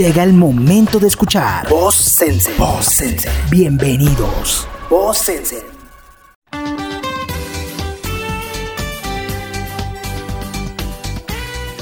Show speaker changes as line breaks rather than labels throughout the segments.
Llega el momento de escuchar Voz Sense. Voz Sense. Bienvenidos. Voz Sense.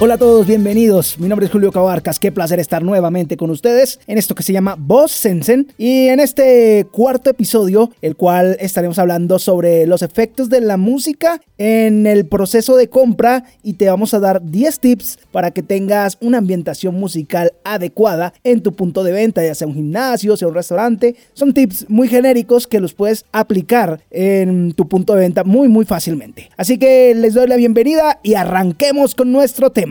Hola a todos, bienvenidos. Mi nombre es Julio Cabarcas. Qué placer estar nuevamente con ustedes en esto que se llama Voz Sensen. Y en este cuarto episodio, el cual estaremos hablando sobre los efectos de la música en el proceso de compra. Y te vamos a dar 10 tips para que tengas una ambientación musical adecuada en tu punto de venta, ya sea un gimnasio, sea un restaurante. Son tips muy genéricos que los puedes aplicar en tu punto de venta muy, muy fácilmente. Así que les doy la bienvenida y arranquemos con nuestro tema.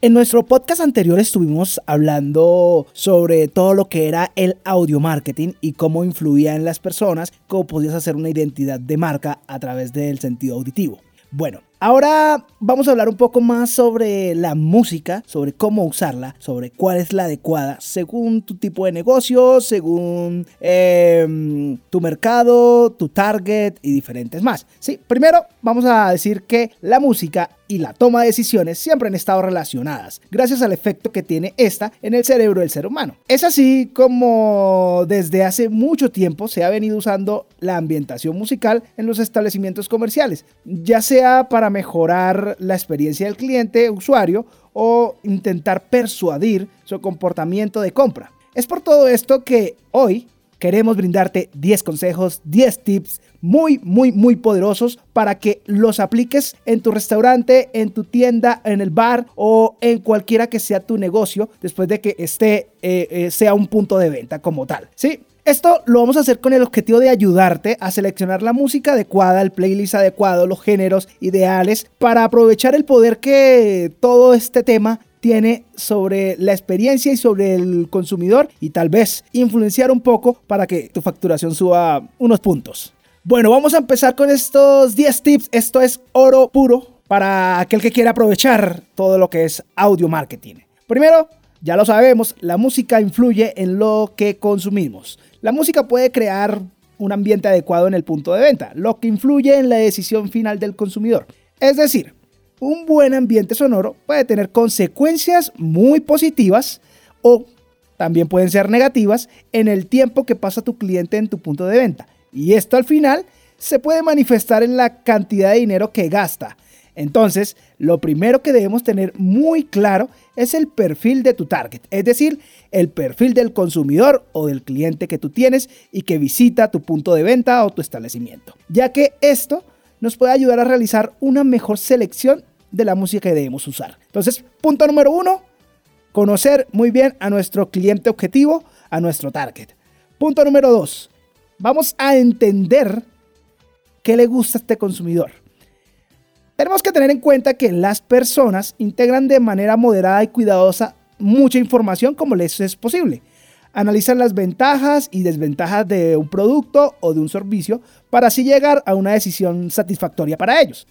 En nuestro podcast anterior estuvimos hablando sobre todo lo que era el audio marketing y cómo influía en las personas, cómo podías hacer una identidad de marca a través del sentido auditivo. Bueno, Ahora vamos a hablar un poco más sobre la música, sobre cómo usarla, sobre cuál es la adecuada según tu tipo de negocio, según em, tu mercado, tu target y diferentes más. Sí, primero vamos a decir que la música y la toma de decisiones siempre han estado relacionadas, gracias al efecto que tiene esta en el cerebro del ser humano. Es así como desde hace mucho tiempo se ha venido usando la ambientación musical en los establecimientos comerciales, ya sea para mejorar la experiencia del cliente usuario o intentar persuadir su comportamiento de compra. Es por todo esto que hoy queremos brindarte 10 consejos, 10 tips muy, muy, muy poderosos para que los apliques en tu restaurante, en tu tienda, en el bar o en cualquiera que sea tu negocio después de que esté, eh, eh, sea un punto de venta como tal. ¿sí? Esto lo vamos a hacer con el objetivo de ayudarte a seleccionar la música adecuada, el playlist adecuado, los géneros ideales, para aprovechar el poder que todo este tema tiene sobre la experiencia y sobre el consumidor y tal vez influenciar un poco para que tu facturación suba unos puntos. Bueno, vamos a empezar con estos 10 tips. Esto es oro puro para aquel que quiera aprovechar todo lo que es audio marketing. Primero, ya lo sabemos, la música influye en lo que consumimos. La música puede crear un ambiente adecuado en el punto de venta, lo que influye en la decisión final del consumidor. Es decir, un buen ambiente sonoro puede tener consecuencias muy positivas o también pueden ser negativas en el tiempo que pasa tu cliente en tu punto de venta. Y esto al final se puede manifestar en la cantidad de dinero que gasta. Entonces, lo primero que debemos tener muy claro es el perfil de tu target, es decir, el perfil del consumidor o del cliente que tú tienes y que visita tu punto de venta o tu establecimiento, ya que esto nos puede ayudar a realizar una mejor selección de la música que debemos usar. Entonces, punto número uno, conocer muy bien a nuestro cliente objetivo, a nuestro target. Punto número dos, vamos a entender qué le gusta a este consumidor. Tenemos que tener en cuenta que las personas integran de manera moderada y cuidadosa mucha información como les es posible. Analizan las ventajas y desventajas de un producto o de un servicio para así llegar a una decisión satisfactoria para ellos.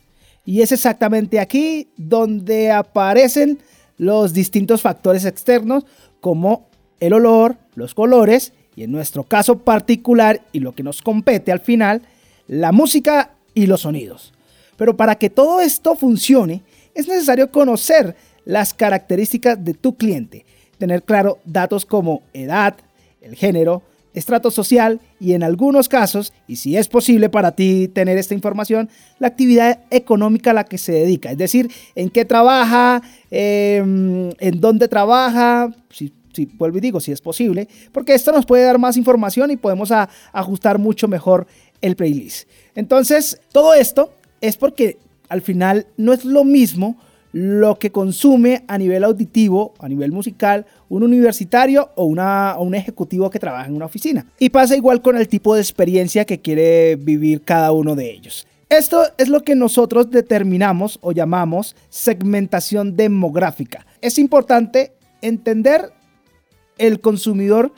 Y es exactamente aquí donde aparecen los distintos factores externos como el olor, los colores y en nuestro caso particular y lo que nos compete al final, la música y los sonidos. Pero para que todo esto funcione, es necesario conocer las características de tu cliente, tener claro datos como edad, el género, estrato social y en algunos casos, y si es posible para ti tener esta información, la actividad económica a la que se dedica, es decir, en qué trabaja, em, en dónde trabaja, si, vuelvo y digo, si es posible, porque esto nos puede dar más información y podemos ajustar mucho mejor el playlist. Entonces, todo esto es porque al final no es lo mismo lo que consume a nivel auditivo, a nivel musical, un universitario o, una, un ejecutivo que trabaja en una oficina. Y pasa igual con el tipo de experiencia que quiere vivir cada uno de ellos. Esto es lo que nosotros determinamos o llamamos segmentación demográfica. Es importante entender el consumidor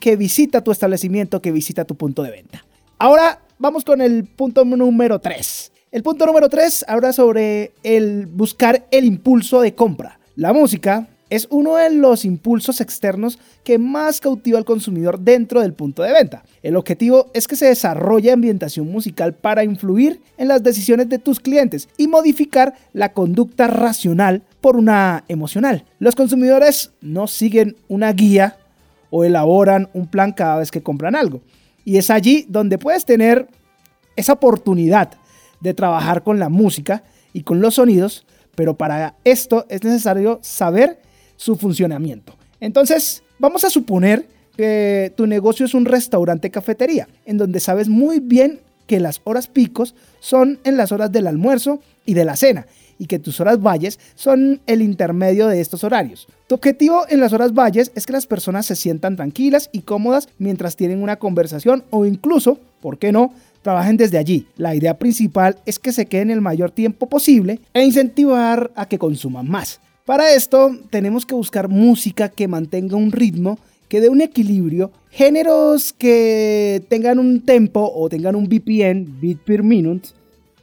que visita tu establecimiento, que visita tu punto de venta. Ahora vamos con el punto número 3. El punto número 3 habla sobre el buscar el impulso de compra. La música es uno de los impulsos externos que más cautiva al consumidor dentro del punto de venta. El objetivo es que se desarrolle ambientación musical para influir en las decisiones de tus clientes y modificar la conducta racional por una emocional. Los consumidores no siguen una guía o elaboran un plan cada vez que compran algo. Y es allí donde puedes tener esa oportunidad de trabajar con la música y con los sonidos, pero para esto es necesario saber su funcionamiento. Entonces, vamos a suponer que tu negocio es un restaurante cafetería, en donde sabes muy bien que las horas picos son en las horas del almuerzo y de la cena, y que tus horas valles son el intermedio de estos horarios. Tu objetivo en las horas valles es que las personas se sientan tranquilas y cómodas mientras tienen una conversación o incluso, ¿por qué no?, trabajen desde allí. La idea principal es que se queden el mayor tiempo posible e incentivar a que consuman más. Para esto tenemos que buscar música que mantenga un ritmo, que dé un equilibrio, géneros que tengan un tempo o tengan un BPM, beat per minute,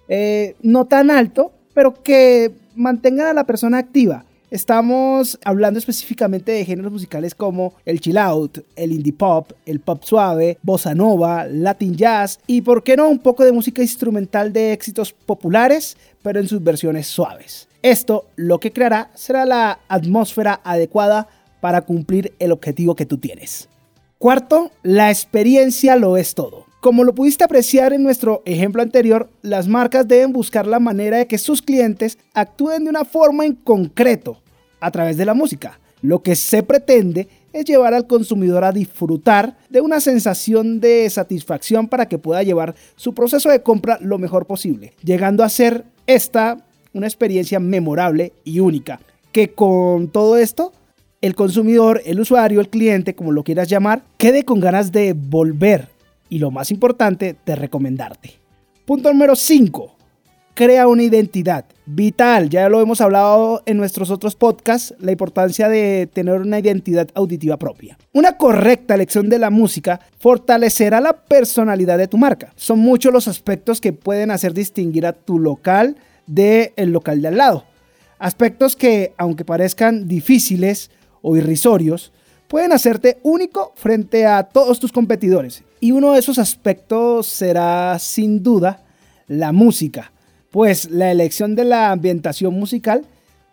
eh, no tan alto, pero que mantengan a la persona activa. Estamos hablando específicamente de géneros musicales como el chill out, el indie pop, el pop suave, bossa nova, latin jazz y, por qué no, un poco de música instrumental de éxitos populares, pero en sus versiones suaves. Esto lo que creará será la atmósfera adecuada para cumplir el objetivo que tú tienes. Cuarto, la experiencia lo es todo. Como lo pudiste apreciar en nuestro ejemplo anterior, las marcas deben buscar la manera de que sus clientes actúen de una forma en concreto a través de la música. Lo que se pretende es llevar al consumidor a disfrutar de una sensación de satisfacción para que pueda llevar su proceso de compra lo mejor posible, llegando a ser esta una experiencia memorable y única, que con todo esto, el consumidor, el usuario, el cliente, como lo quieras llamar, quede con ganas de volver y lo más importante, de recomendarte. Punto número 5. Crea una identidad vital. Ya lo hemos hablado en nuestros otros podcasts, la importancia de tener una identidad auditiva propia. Una correcta elección de la música fortalecerá la personalidad de tu marca. Son muchos los aspectos que pueden hacer distinguir a tu local del local de al lado. Aspectos que, aunque parezcan difíciles o irrisorios, pueden hacerte único frente a todos tus competidores. Y uno de esos aspectos será sin duda la música, pues la elección de la ambientación musical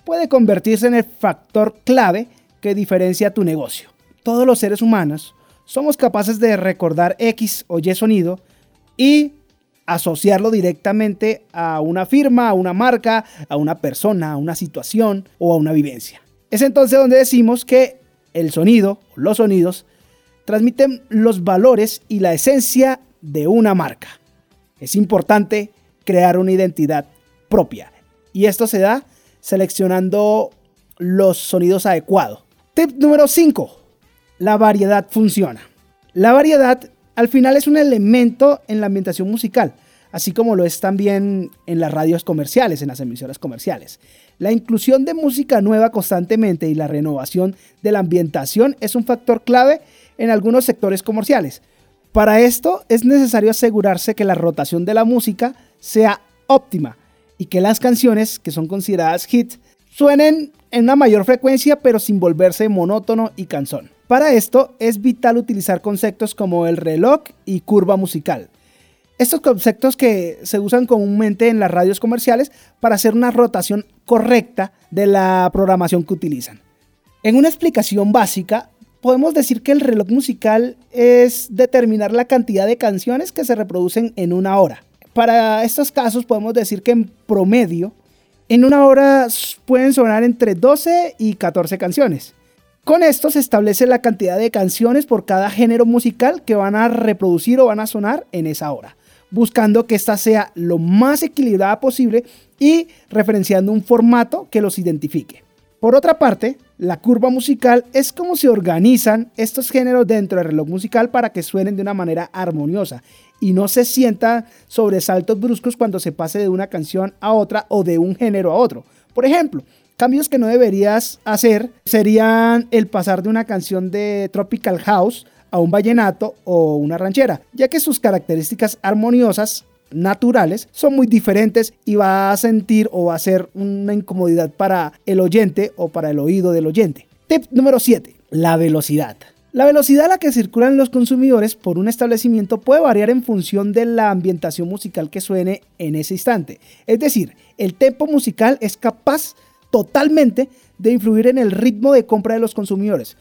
puede convertirse en el factor clave que diferencia tu negocio. Todos los seres humanos somos capaces de recordar X o Y sonido y asociarlo directamente a una firma, a una marca, a una persona, a una situación o a una vivencia. Es entonces donde decimos que el sonido, los sonidos, transmiten los valores y la esencia de una marca. Es importante crear una identidad propia y esto se da seleccionando los sonidos adecuados. Tip número 5. La variedad funciona. La variedad al final es un elemento en la ambientación musical, así como lo es también en las radios comerciales, en las emisoras comerciales. La inclusión de música nueva constantemente y la renovación de la ambientación es un factor clave en algunos sectores comerciales. Para esto es necesario asegurarse que la rotación de la música sea óptima y que las canciones que son consideradas hits suenen en una mayor frecuencia pero sin volverse monótono y cansón. Para esto es vital utilizar conceptos como el reloj y curva musical. Estos conceptos que se usan comúnmente en las radios comerciales para hacer una rotación correcta de la programación que utilizan. En una explicación básica, podemos decir que el reloj musical es determinar la cantidad de canciones que se reproducen en una hora. Para estos casos podemos decir que en promedio, en una hora pueden sonar entre 12 y 14 canciones. Con esto se establece la cantidad de canciones por cada género musical que van a reproducir o van a sonar en esa hora, buscando que ésta sea lo más equilibrada posible y referenciando un formato que los identifique. Por otra parte, la curva musical es como se organizan estos géneros dentro del reloj musical para que suenen de una manera armoniosa y no se sientan sobresaltos bruscos cuando se pase de una canción a otra o de un género a otro. Por ejemplo, Cambios que no deberías hacer serían el pasar de una canción de Tropical House a un vallenato o una ranchera, ya que sus características armoniosas naturales son muy diferentes y va a sentir o va a ser una incomodidad para el oyente o para el oído del oyente. Tip número 7. La velocidad. La velocidad a la que circulan los consumidores por un establecimiento puede variar en función de la ambientación musical que suene en ese instante. Es decir, el tempo musical es capaz totalmente de influir en el ritmo de compra de los consumidores.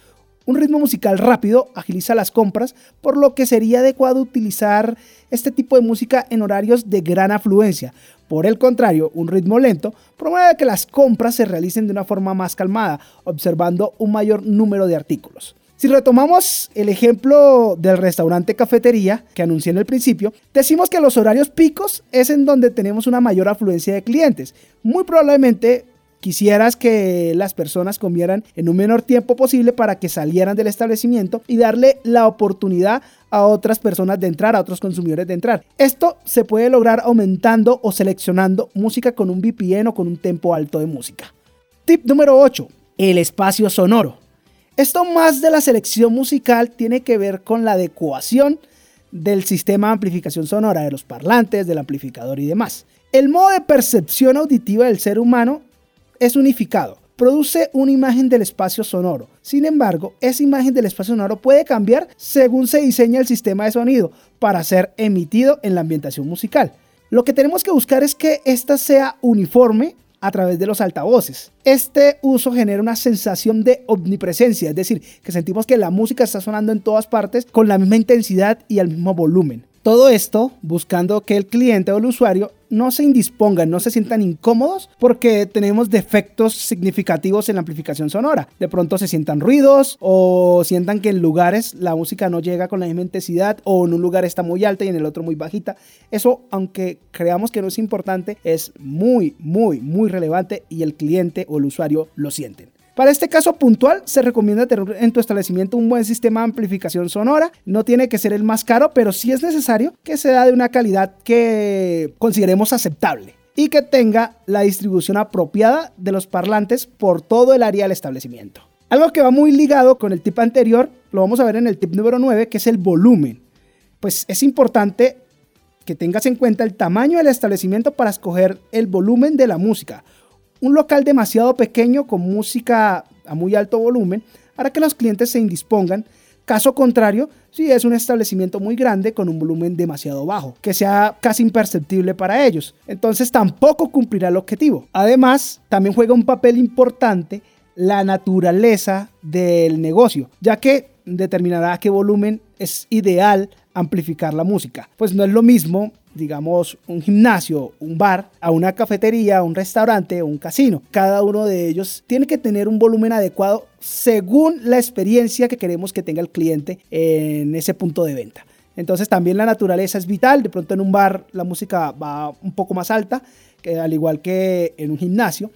Un ritmo musical rápido agiliza las compras, por lo que sería adecuado utilizar este tipo de música en horarios de gran afluencia. Por el contrario, un ritmo lento promueve que las compras se realicen de una forma más calmada, observando un mayor número de artículos. Si retomamos el ejemplo del restaurante cafetería que anuncié en el principio, decimos que los horarios picos es en donde tenemos una mayor afluencia de clientes. Muy probablemente Quisieras que las personas comieran en un menor tiempo posible para que salieran del establecimiento y darle la oportunidad a otras personas de entrar, a otros consumidores de entrar. Esto se puede lograr aumentando o seleccionando música con un VPN o con un tempo alto de música. Tip número 8. El espacio sonoro. Esto más de la selección musical tiene que ver con la adecuación del sistema de amplificación sonora de los parlantes, del amplificador y demás. El modo de percepción auditiva del ser humano es unificado. Produce una imagen del espacio sonoro. Sin embargo, esa imagen del espacio sonoro puede cambiar según se diseña el sistema de sonido para ser emitido en la ambientación musical. Lo que tenemos que buscar es que ésta sea uniforme a través de los altavoces. Este uso genera una sensación de omnipresencia, es decir, que sentimos que la música está sonando en todas partes con la misma intensidad y al mismo volumen. Todo esto buscando que el cliente o el usuario no se indispongan, no se sientan incómodos porque tenemos defectos significativos en la amplificación sonora. De pronto se sientan ruidos o sientan que en lugares la música no llega con la misma intensidad o en un lugar está muy alta y en el otro muy bajita. Eso, aunque creamos que no es importante, es muy, muy, muy relevante y el cliente o el usuario lo sienten. Para este caso puntual, se recomienda tener en tu establecimiento un buen sistema de amplificación sonora. No tiene que ser el más caro, pero sí es necesario que sea de una calidad que consideremos aceptable y que tenga la distribución apropiada de los parlantes por todo el área del establecimiento. Algo que va muy ligado con el tip anterior, lo vamos a ver en el tip número 9, que es el volumen. Pues es importante que tengas en cuenta el tamaño del establecimiento para escoger el volumen de la música un local demasiado pequeño con música a muy alto volumen hará que los clientes se indispongan. Caso contrario, si es un establecimiento muy grande con un volumen demasiado bajo, que sea casi imperceptible para ellos, entonces tampoco cumplirá el objetivo. Además, también juega un papel importante la naturaleza del negocio, ya que determinará qué volumen es ideal amplificar la música. Pues no es lo mismo digamos, un gimnasio, un bar, a una cafetería, un restaurante un casino. Cada uno de ellos tiene que tener un volumen adecuado según la experiencia que queremos que tenga el cliente en ese punto de venta. Entonces también la naturaleza es vital. De pronto en un bar la música va un poco más alta, que al igual que en un gimnasio.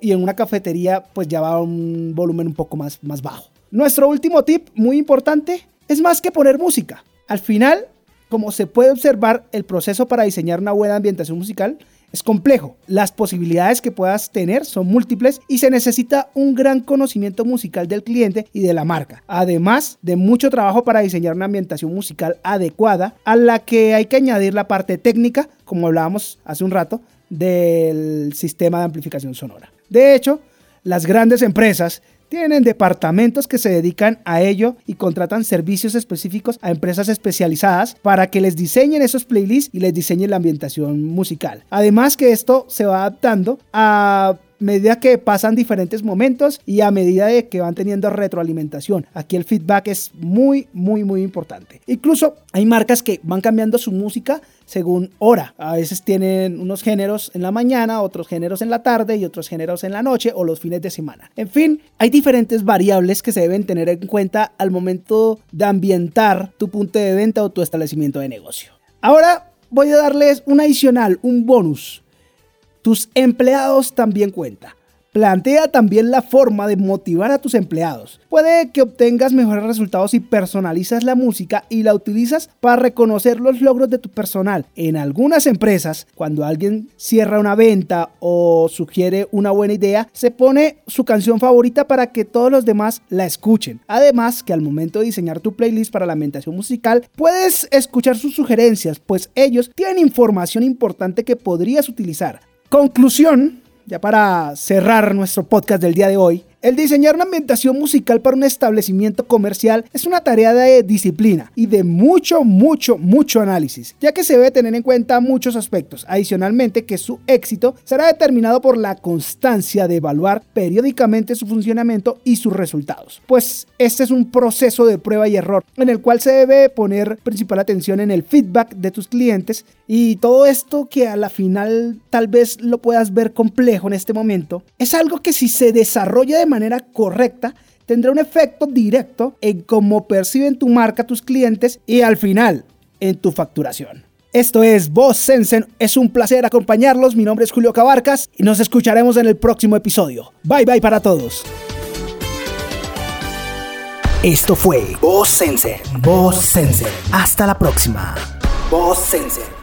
Y en una cafetería pues ya va un volumen un poco más, más bajo. Nuestro último tip muy importante es más que poner música. Al final como se puede observar, el proceso para diseñar una buena ambientación musical es complejo. Las posibilidades que puedas tener son múltiples y se necesita un gran conocimiento musical del cliente y de la marca. Además de mucho trabajo para diseñar una ambientación musical adecuada a la que hay que añadir la parte técnica, como hablábamos hace un rato, del sistema de amplificación sonora. De hecho, las grandes empresas tienen departamentos que se dedican a ello y contratan servicios específicos a empresas especializadas para que les diseñen esos playlists y les diseñen la ambientación musical. Además que esto se va adaptando a medida que pasan diferentes momentos y a medida de que van teniendo retroalimentación. Aquí el feedback es muy, muy, muy importante. Incluso hay marcas que van cambiando su música según hora. A veces tienen unos géneros en la mañana, otros géneros en la tarde y otros géneros en la noche o los fines de semana. En fin, hay diferentes variables que se deben tener en cuenta al momento de ambientar tu punto de venta o tu establecimiento de negocio. Ahora voy a darles un adicional, un bonus tus empleados también cuenta. Plantea también la forma de motivar a tus empleados. Puede que obtengas mejores resultados si personalizas la música y la utilizas para reconocer los logros de tu personal. En algunas empresas, cuando alguien cierra una venta o sugiere una buena idea, se pone su canción favorita para que todos los demás la escuchen. Además, que al momento de diseñar tu playlist para la ambientación musical, puedes escuchar sus sugerencias, pues ellos tienen información importante que podrías utilizar. Conclusión, ya para cerrar nuestro podcast del día de hoy, El diseñar una ambientación musical para un establecimiento comercial es una tarea de disciplina y de mucho, mucho, mucho análisis, ya que se debe tener en cuenta muchos aspectos. Adicionalmente, que su éxito será determinado por la constancia de evaluar periódicamente su funcionamiento y sus resultados. Pues este es un proceso de prueba y error en el cual se debe poner principal atención en el feedback de tus clientes y todo esto que a la final tal vez lo puedas ver complejo en este momento, es algo que si se desarrolla de manera correcta, tendrá un efecto directo en cómo perciben tu marca tus clientes y al final en tu facturación. Esto es Voz Sensen, es un placer acompañarlos, mi nombre es Julio Cabarcas y nos escucharemos en el próximo episodio. Bye bye para todos. Esto fue Voz Sensen, Voz Sensen. Hasta la próxima. Voz Sensen.